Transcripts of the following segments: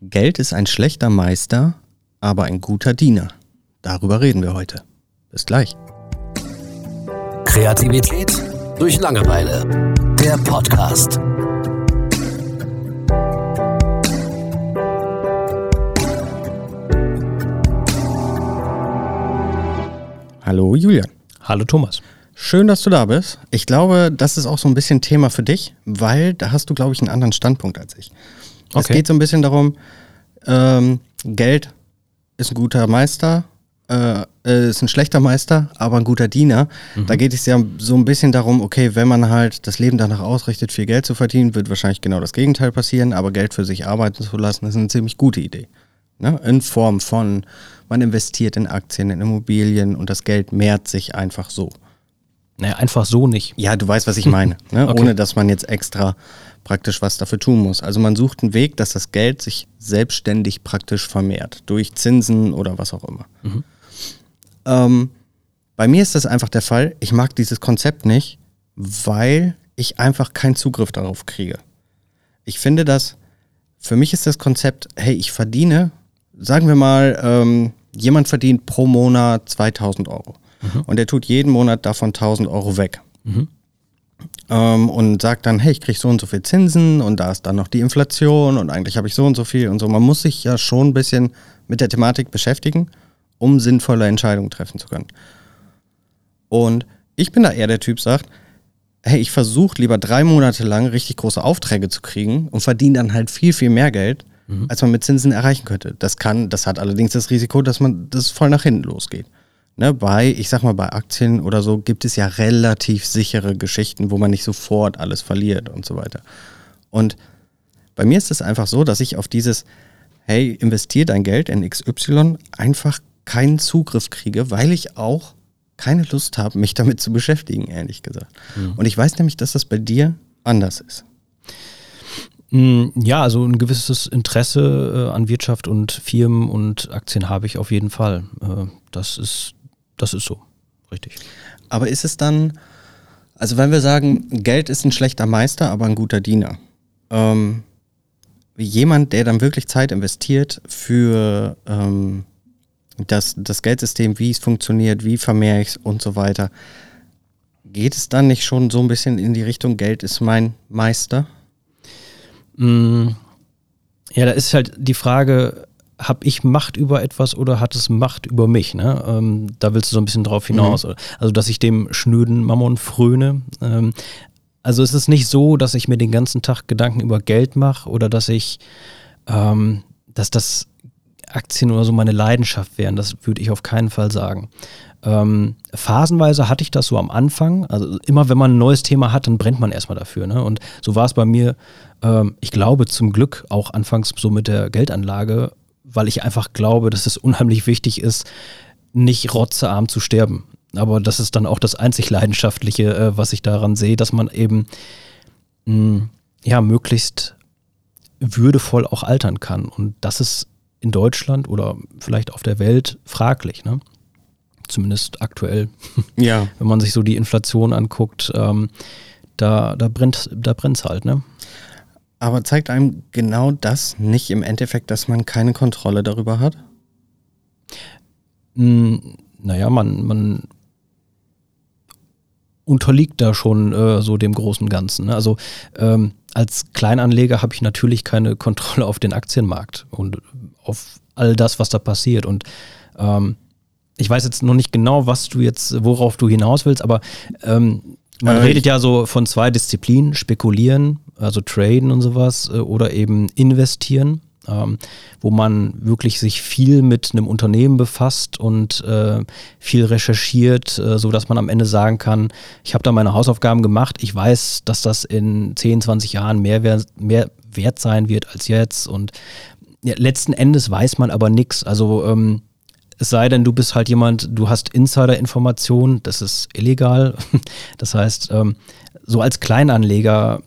Geld ist ein schlechter Meister, aber ein guter Diener. Darüber reden wir heute. Bis gleich. Kreativität durch Langeweile. Der Podcast. Hallo Julian. Hallo Thomas. Schön, dass du da bist. Ich glaube, das ist auch so ein bisschen Thema für dich, weil da hast du, glaube ich, einen anderen Standpunkt als ich. Es Okay. geht so ein bisschen darum, ähm, Geld ist ein guter Meister, äh, äh, ist ein schlechter Meister, aber ein guter Diener. Da geht es ja so ein bisschen darum, okay, wenn man halt das Leben danach ausrichtet, viel Geld zu verdienen, wird wahrscheinlich genau das Gegenteil passieren, aber Geld für sich arbeiten zu lassen, ist eine ziemlich gute Idee. Ne? In Form von, man investiert in Aktien, in Immobilien und das Geld mehrt sich einfach so. Naja, einfach so nicht. Ja, du weißt, was ich meine. Ne? Okay. Ohne dass man jetzt extra praktisch was dafür tun muss. Also man sucht einen Weg, dass das Geld sich selbstständig praktisch vermehrt. Durch Zinsen oder was auch immer. Ähm, bei mir ist das einfach der Fall. Ich mag dieses Konzept nicht, weil ich einfach keinen Zugriff darauf kriege. Ich finde das, für mich ist das Konzept, hey, ich verdiene, sagen wir mal, ähm, jemand verdient pro Monat 2000 Euro. Und der tut jeden Monat davon 1000 Euro weg. Ähm, und sagt dann, hey, ich kriege so und so viel Zinsen und da ist dann noch die Inflation und eigentlich habe ich so und so viel und so. Man muss sich ja schon ein bisschen mit der Thematik beschäftigen, um sinnvolle Entscheidungen treffen zu können. Und ich bin da eher der Typ, sagt, hey, ich versuche lieber drei Monate lang richtig große Aufträge zu kriegen und verdiene dann halt viel, viel mehr Geld, als man mit Zinsen erreichen könnte. Das kann, das hat allerdings das Risiko, dass man das voll nach hinten losgeht. Ne, bei, ich sag mal, bei Aktien oder so gibt es ja relativ sichere Geschichten, wo man nicht sofort alles verliert und so weiter. Und bei mir ist es einfach so, dass ich auf dieses, hey, investier dein Geld in XY, einfach keinen Zugriff kriege, weil ich auch keine Lust habe, mich damit zu beschäftigen, ehrlich gesagt. Und ich weiß nämlich, dass das bei dir anders ist. Mm, Ja, also ein gewisses Interesse äh, an Wirtschaft und Firmen und Aktien habe ich auf jeden Fall. Äh, das ist, das ist so. Richtig. Aber ist es dann, also wenn wir sagen, Geld ist ein schlechter Meister, aber ein guter Diener. Ähm, jemand, der dann wirklich Zeit investiert für ähm, das, das Geldsystem, wie es funktioniert, wie vermehre ich es und so weiter, geht es dann nicht schon so ein bisschen in die Richtung, Geld ist mein Meister? Mm, Ja, da ist halt die Frage, habe ich Macht über etwas oder hat es Macht über mich? Ne? Ähm, da willst du so ein bisschen drauf hinaus. Also, dass ich dem schnöden Mammon fröne. Ähm, also es ist nicht so, dass ich mir den ganzen Tag Gedanken über Geld mache oder dass ich, ähm, dass das Aktien oder so meine Leidenschaft wären. Das würde ich auf keinen Fall sagen. Ähm, phasenweise hatte ich das so am Anfang. Also immer wenn man ein neues Thema hat, dann brennt man erstmal dafür. Ne? Und so war es bei mir, ähm, ich glaube zum Glück auch anfangs so mit der Geldanlage, weil ich einfach glaube, dass es unheimlich wichtig ist, nicht rotzearm zu sterben. Aber das ist dann auch das einzig Leidenschaftliche, äh, was ich daran sehe, dass man eben mh, ja möglichst würdevoll auch altern kann. Und das ist in Deutschland oder vielleicht auf der Welt fraglich. Ne? Zumindest aktuell, Ja. wenn man sich so die Inflation anguckt, ähm, da, da brennt da brennt's halt. Ne? Aber zeigt einem genau das nicht im Endeffekt, dass man keine Kontrolle darüber hat? Mm, Naja, man, man unterliegt da schon äh, so dem großen Ganzen. Ne? Also ähm, als Kleinanleger habe ich natürlich keine Kontrolle auf den Aktienmarkt und auf all das, was da passiert. Und ähm, ich weiß jetzt noch nicht genau, was du jetzt, worauf du hinaus willst, aber ähm, man Äh, redet ja so von zwei Disziplinen, spekulieren, also traden und sowas, äh, oder eben investieren, ähm, wo man wirklich sich viel mit einem Unternehmen befasst und äh, viel recherchiert, äh, so dass man am Ende sagen kann, ich habe da meine Hausaufgaben gemacht, ich weiß, dass das in 10, 20 Jahren mehr, wer- mehr wert sein wird als jetzt und ja, letzten Endes weiß man aber nichts. Also ähm, es sei denn, du bist halt jemand, du hast Insider-Informationen, das ist illegal. Das heißt, ähm, so als Kleinanleger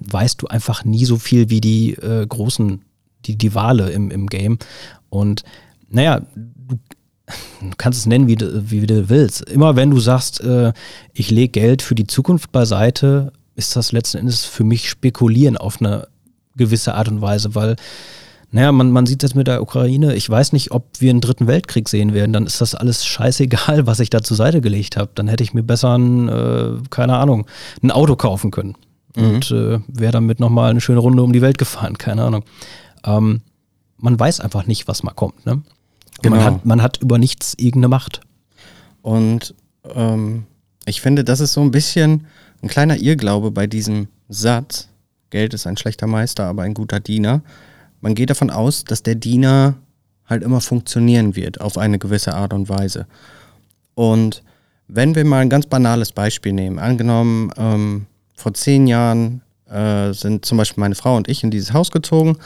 weißt du einfach nie so viel wie die äh, großen, die, die Wale im, im Game. Und naja, du, kannst es nennen, wie du, wie du willst. Immer wenn du sagst, äh, ich lege Geld für die Zukunft beiseite, ist das letzten Endes für mich Spekulieren auf eine gewisse Art und Weise, weil Naja, man, man sieht es mit der Ukraine. Ich weiß nicht, ob wir einen dritten Weltkrieg sehen werden. Dann ist das alles scheißegal, was ich da zur Seite gelegt habe. Dann hätte ich mir besser ein, äh, keine Ahnung, ein Auto kaufen können. Mhm. Und äh, wäre damit nochmal eine schöne Runde um die Welt gefahren, keine Ahnung. Ähm, man weiß einfach nicht, was mal kommt. Ne? Genau. Man, hat, man hat über nichts irgendeine Macht. Und ähm, ich finde, das ist so ein bisschen ein kleiner Irrglaube bei diesem Satz. Geld ist ein schlechter Meister, aber ein guter Diener man geht davon aus, dass der Diener halt immer funktionieren wird auf eine gewisse Art und Weise. Und wenn wir mal ein ganz banales Beispiel nehmen, angenommen, ähm, vor zehn Jahren äh, sind zum Beispiel meine Frau und ich in dieses Haus gezogen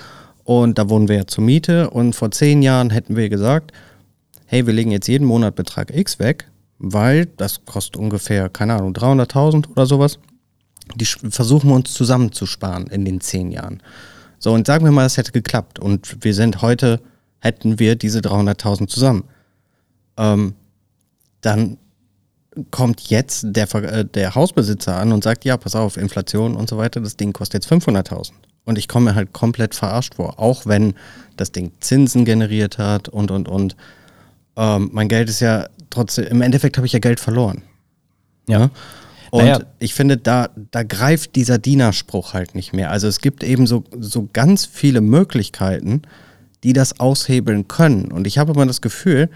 und da wohnen wir ja zur Miete und vor zehn Jahren hätten wir gesagt, hey, wir legen jetzt jeden Monat Betrag X weg, weil das kostet ungefähr, keine Ahnung, 300.000 oder sowas. Die versuchen wir uns zusammenzusparen in den zehn Jahren. So, und sagen wir mal, es hätte geklappt und wir sind heute, hätten wir diese 300.000 zusammen. Ähm, dann kommt jetzt der, äh, der Hausbesitzer an und sagt, ja, pass auf, Inflation und so weiter, das Ding kostet jetzt 500.000. Und ich komme mir halt komplett verarscht vor, auch wenn das Ding Zinsen generiert hat und, und, und. Ähm, mein Geld ist ja trotzdem, im Endeffekt habe ich ja Geld verloren. Ja. ja? Und naja. ich finde, da, da greift dieser Dienerspruch halt nicht mehr. Also es gibt eben so, so ganz viele Möglichkeiten, die das aushebeln können. Und ich habe immer das Gefühl,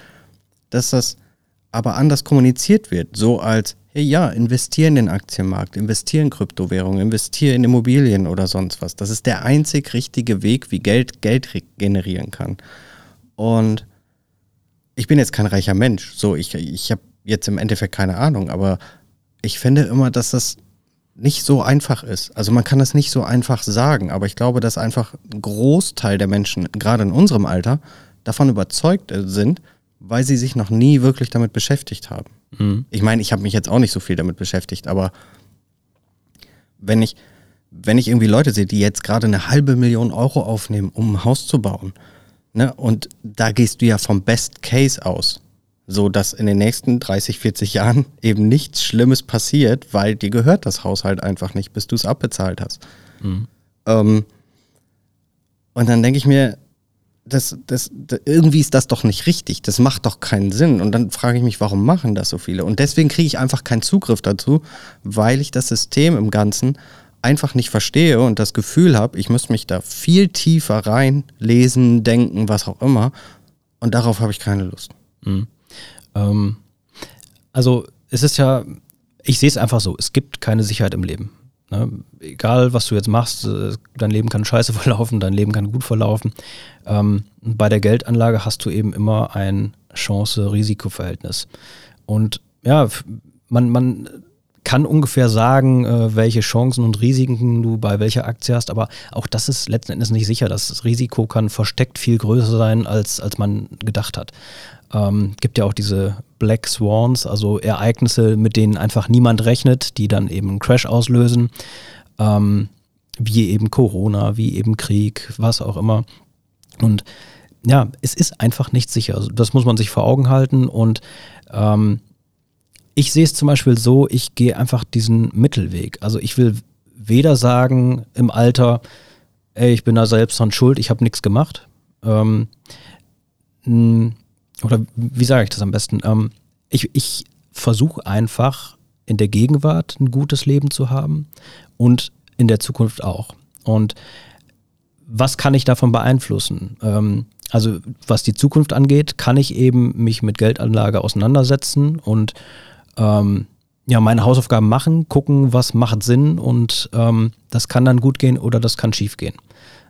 dass das aber anders kommuniziert wird. So als, hey ja, investiere in den Aktienmarkt, investiere in Kryptowährungen, investiere in Immobilien oder sonst was. Das ist der einzig richtige Weg, wie Geld Geld generieren kann. Und ich bin jetzt kein reicher Mensch. So, ich, ich habe jetzt im Endeffekt keine Ahnung, aber ich finde immer, dass das nicht so einfach ist. Also man kann das nicht so einfach sagen, aber ich glaube, dass einfach ein Großteil der Menschen, gerade in unserem Alter, davon überzeugt sind, weil sie sich noch nie wirklich damit beschäftigt haben. Mhm. Ich meine, ich habe mich jetzt auch nicht so viel damit beschäftigt, aber wenn ich, wenn ich irgendwie Leute sehe, die jetzt gerade eine halbe Million Euro aufnehmen, um ein Haus zu bauen, ne, und da gehst du ja vom Best Case aus so dass in den nächsten 30, 40 Jahren eben nichts Schlimmes passiert, weil dir gehört das Haus halt einfach nicht, bis du es abbezahlt hast. Mhm. Ähm, und dann denke ich mir, das, das, das, irgendwie ist das doch nicht richtig. Das macht doch keinen Sinn. Und dann frage ich mich, warum machen das so viele? Und deswegen kriege ich einfach keinen Zugriff dazu, weil ich das System im Ganzen einfach nicht verstehe und das Gefühl habe, ich müsste mich da viel tiefer reinlesen, denken, was auch immer. Und darauf habe ich keine Lust. Mhm. Ähm, also es ist ja, ich sehe es einfach so, es gibt keine Sicherheit im Leben. Ne? Egal, was du jetzt machst, äh, dein Leben kann scheiße verlaufen, dein Leben kann gut verlaufen. Ähm, bei der Geldanlage hast du eben immer ein Chance-Risiko-Verhältnis. Und ja, man, man kann ungefähr sagen, äh, welche Chancen und Risiken du bei welcher Aktie hast, aber auch das ist letzten Endes nicht sicher. Das Risiko kann versteckt viel größer sein, als, als man gedacht hat. Ähm, gibt ja auch diese Black Swans, also Ereignisse, mit denen einfach niemand rechnet, die dann eben einen Crash auslösen. Ähm, wie eben Corona, wie eben Krieg, was auch immer. Und ja, es ist einfach nicht sicher. Also das muss man sich vor Augen halten. Und ähm, ich sehe es zum Beispiel so, ich gehe einfach diesen Mittelweg. Also ich will weder sagen im Alter, ey, ich bin da selbst dran schuld, ich habe nichts gemacht. Ähm, oder wie sage ich das am besten? Ähm, ich ich versuche einfach in der Gegenwart ein gutes Leben zu haben und in der Zukunft auch. Und was kann ich davon beeinflussen? Ähm, also was die Zukunft angeht, kann ich eben mich mit Geldanlage auseinandersetzen und ähm, ja, meine Hausaufgaben machen, gucken, was macht Sinn und ähm, das kann dann gut gehen oder das kann schief gehen.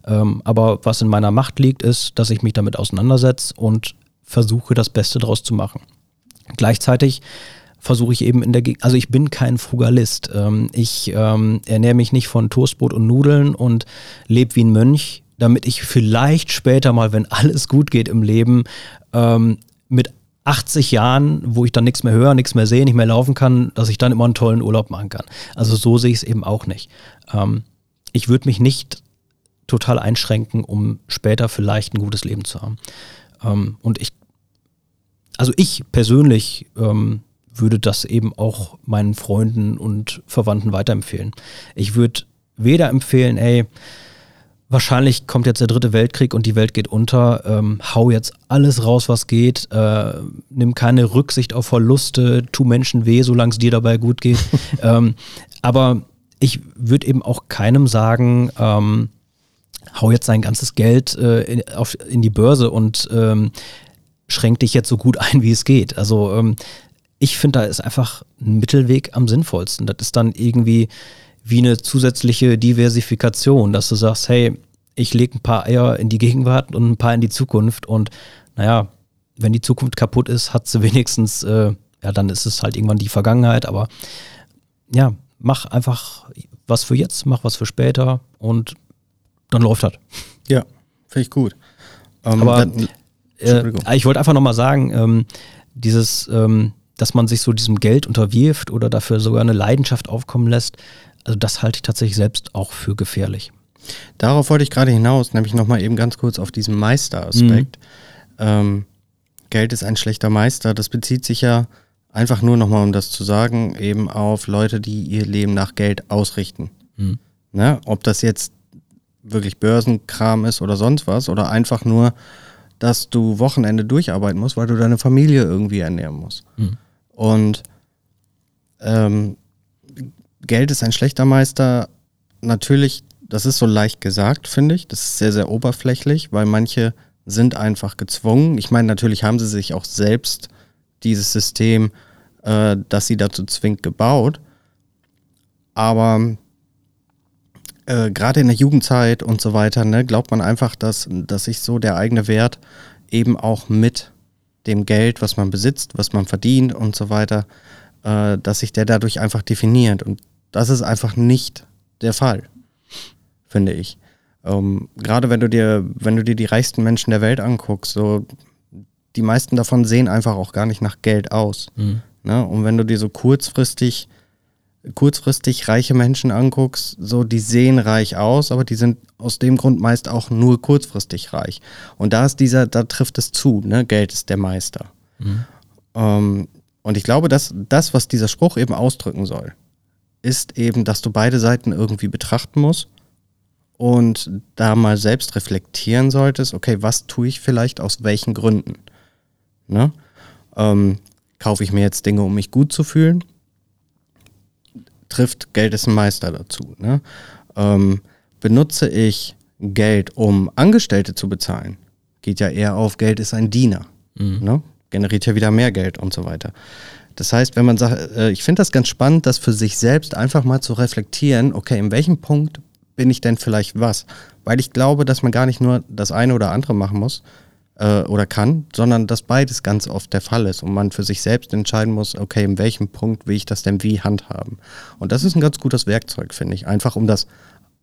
Ähm, aber was in meiner Macht liegt, ist, dass ich mich damit auseinandersetze und versuche, das Beste daraus zu machen. Gleichzeitig versuche ich eben in der, Ge also ich bin kein Frugalist. Ähm, ich ähm, ernähre mich nicht von Toastbrot und Nudeln und lebe wie ein Mönch, damit ich vielleicht später mal, wenn alles gut geht im Leben, ähm, mit 80 Jahren, wo ich dann nichts mehr höre, nichts mehr sehe, nicht mehr laufen kann, dass ich dann immer einen tollen Urlaub machen kann. Also so sehe ich es eben auch nicht. Ähm, ich würde mich nicht total einschränken, um später vielleicht ein gutes Leben zu haben. Ähm, und ich also ich persönlich ähm, würde das eben auch meinen Freunden und Verwandten weiterempfehlen. Ich würde weder empfehlen, ey, wahrscheinlich kommt jetzt der dritte Weltkrieg und die Welt geht unter. Ähm, hau jetzt alles raus, was geht. Äh, nimm keine Rücksicht auf Verluste, tu Menschen weh, solange es dir dabei gut geht. ähm, aber ich würde eben auch keinem sagen, ähm, hau jetzt sein ganzes Geld äh, in, auf, in die Börse und ähm, schränk dich jetzt so gut ein, wie es geht. Also ähm, ich finde, da ist einfach ein Mittelweg am sinnvollsten. Das ist dann irgendwie wie eine zusätzliche Diversifikation, dass du sagst, hey, ich lege ein paar Eier in die Gegenwart und ein paar in die Zukunft und naja, wenn die Zukunft kaputt ist, hat sie wenigstens, äh, ja, dann ist es halt irgendwann die Vergangenheit, aber ja, mach einfach was für jetzt, mach was für später und dann läuft das. Ja, finde ich gut. Ähm, aber dann, äh, ich wollte einfach nochmal sagen, ähm, dieses, ähm, dass man sich so diesem Geld unterwirft oder dafür sogar eine Leidenschaft aufkommen lässt, also das halte ich tatsächlich selbst auch für gefährlich. Darauf wollte ich gerade hinaus, nämlich nochmal eben ganz kurz auf diesen Meisteraspekt. Mhm. Ähm, Geld ist ein schlechter Meister. Das bezieht sich ja einfach nur nochmal, um das zu sagen, eben auf Leute, die ihr Leben nach Geld ausrichten. Mhm. Ne? Ob das jetzt wirklich Börsenkram ist oder sonst was oder einfach nur, dass du Wochenende durcharbeiten musst, weil du deine Familie irgendwie ernähren musst. Mhm. Und ähm, Geld ist ein schlechter Meister. Natürlich, das ist so leicht gesagt, finde ich. Das ist sehr, sehr oberflächlich, weil manche sind einfach gezwungen. Ich meine, natürlich haben sie sich auch selbst dieses System, äh, das sie dazu zwingt, gebaut. Aber äh, gerade in der Jugendzeit und so weiter, ne, glaubt man einfach, dass, dass sich so der eigene Wert eben auch mit dem Geld, was man besitzt, was man verdient und so weiter, äh, dass sich der dadurch einfach definiert. Und das ist einfach nicht der Fall, finde ich. Ähm, Gerade wenn du dir, wenn du dir die reichsten Menschen der Welt anguckst, so die meisten davon sehen einfach auch gar nicht nach Geld aus. Mhm. Ne? Und wenn du dir so kurzfristig, kurzfristig reiche Menschen anguckst, so die sehen reich aus, aber die sind aus dem Grund meist auch nur kurzfristig reich. Und da ist dieser, da trifft es zu, ne? Geld ist der Meister. Mhm. Ähm, und ich glaube, dass das, was dieser Spruch eben ausdrücken soll, ist eben, dass du beide Seiten irgendwie betrachten musst und da mal selbst reflektieren solltest, okay, was tue ich vielleicht aus welchen Gründen? Ne? Ähm, kaufe ich mir jetzt Dinge, um mich gut zu fühlen? Trifft Geld ist ein Meister dazu. Ne? Ähm, benutze ich Geld, um Angestellte zu bezahlen? Geht ja eher auf, Geld ist ein Diener. Mhm. Ne? Generiert ja wieder mehr Geld und so weiter. Das heißt, wenn man sagt, äh, ich finde das ganz spannend, das für sich selbst einfach mal zu reflektieren, okay, in welchem Punkt bin ich denn vielleicht was? Weil ich glaube, dass man gar nicht nur das eine oder andere machen muss äh, oder kann, sondern dass beides ganz oft der Fall ist und man für sich selbst entscheiden muss, okay, in welchem Punkt will ich das denn wie handhaben? Und das ist ein ganz gutes Werkzeug, finde ich, einfach um das,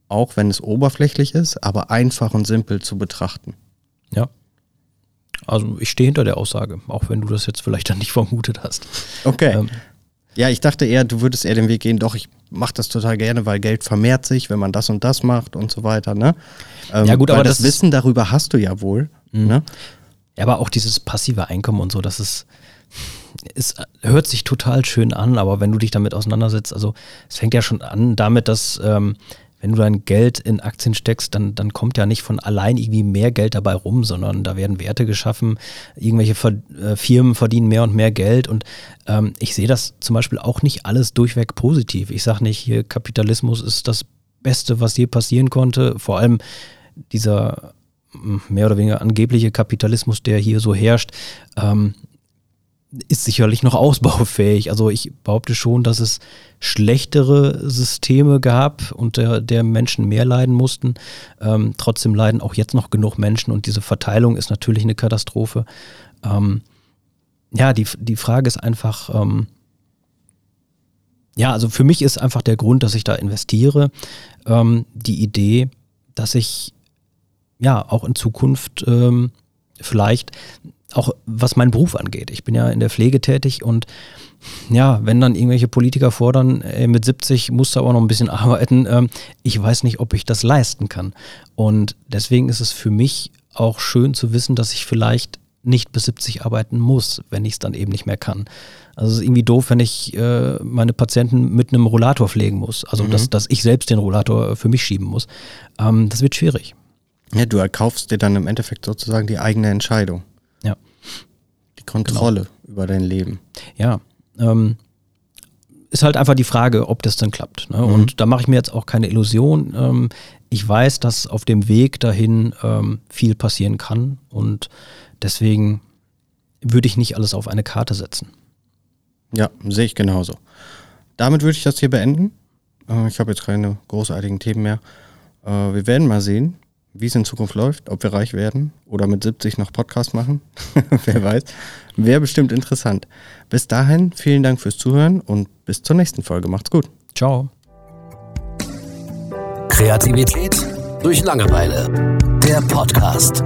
auch wenn es oberflächlich ist, aber einfach und simpel zu betrachten. Ja, also ich stehe hinter der Aussage, auch wenn du das jetzt vielleicht dann nicht vermutet hast. Okay. Ähm, ja, ich dachte eher, du würdest eher den Weg gehen, doch, ich mache das total gerne, weil Geld vermehrt sich, wenn man das und das macht und so weiter. Ne? Ähm, ja gut, aber das, das Wissen darüber hast du ja wohl. Mhm. Ne? Ja, aber auch dieses passive Einkommen und so, das ist, es hört sich total schön an, aber wenn du dich damit auseinandersetzt, also es fängt ja schon an damit, dass ähm, wenn du dein Geld in Aktien steckst, dann, dann kommt ja nicht von allein irgendwie mehr Geld dabei rum, sondern da werden Werte geschaffen, irgendwelche Ver äh, Firmen verdienen mehr und mehr Geld und ähm, ich sehe das zum Beispiel auch nicht alles durchweg positiv. Ich sage nicht, hier Kapitalismus ist das Beste, was je passieren konnte, vor allem dieser mehr oder weniger angebliche Kapitalismus, der hier so herrscht, ähm, ist sicherlich noch ausbaufähig. Also ich behaupte schon, dass es schlechtere Systeme gab, unter der Menschen mehr leiden mussten. Ähm, trotzdem leiden auch jetzt noch genug Menschen und diese Verteilung ist natürlich eine Katastrophe. Ähm, ja, die, die Frage ist einfach, ähm, ja, also für mich ist einfach der Grund, dass ich da investiere, ähm, die Idee, dass ich ja auch in Zukunft ähm, vielleicht auch was meinen Beruf angeht. Ich bin ja in der Pflege tätig und ja, wenn dann irgendwelche Politiker fordern, ey, mit 70 musst du aber noch ein bisschen arbeiten, ähm, ich weiß nicht, ob ich das leisten kann. Und deswegen ist es für mich auch schön zu wissen, dass ich vielleicht nicht bis 70 arbeiten muss, wenn ich es dann eben nicht mehr kann. Also es ist irgendwie doof, wenn ich äh, meine Patienten mit einem Rollator pflegen muss. Also mhm. dass, dass ich selbst den Rollator für mich schieben muss. Ähm, das wird schwierig. Ja, du erkaufst dir dann im Endeffekt sozusagen die eigene Entscheidung. Ja. Die Kontrolle genau. über dein Leben. Ja. Ähm, ist halt einfach die Frage, ob das dann klappt. Ne? Mhm. Und da mache ich mir jetzt auch keine Illusion. Ähm, ich weiß, dass auf dem Weg dahin ähm, viel passieren kann und deswegen würde ich nicht alles auf eine Karte setzen. Ja, sehe ich genauso. Damit würde ich das hier beenden. Äh, ich habe jetzt keine großartigen Themen mehr. Äh, wir werden mal sehen, wie es in Zukunft läuft, ob wir reich werden oder mit 70 noch Podcast machen. Wer weiß. Wäre bestimmt interessant. Bis dahin, vielen Dank fürs Zuhören und bis zur nächsten Folge. Macht's gut. Ciao. Kreativität durch Langeweile. Der Podcast.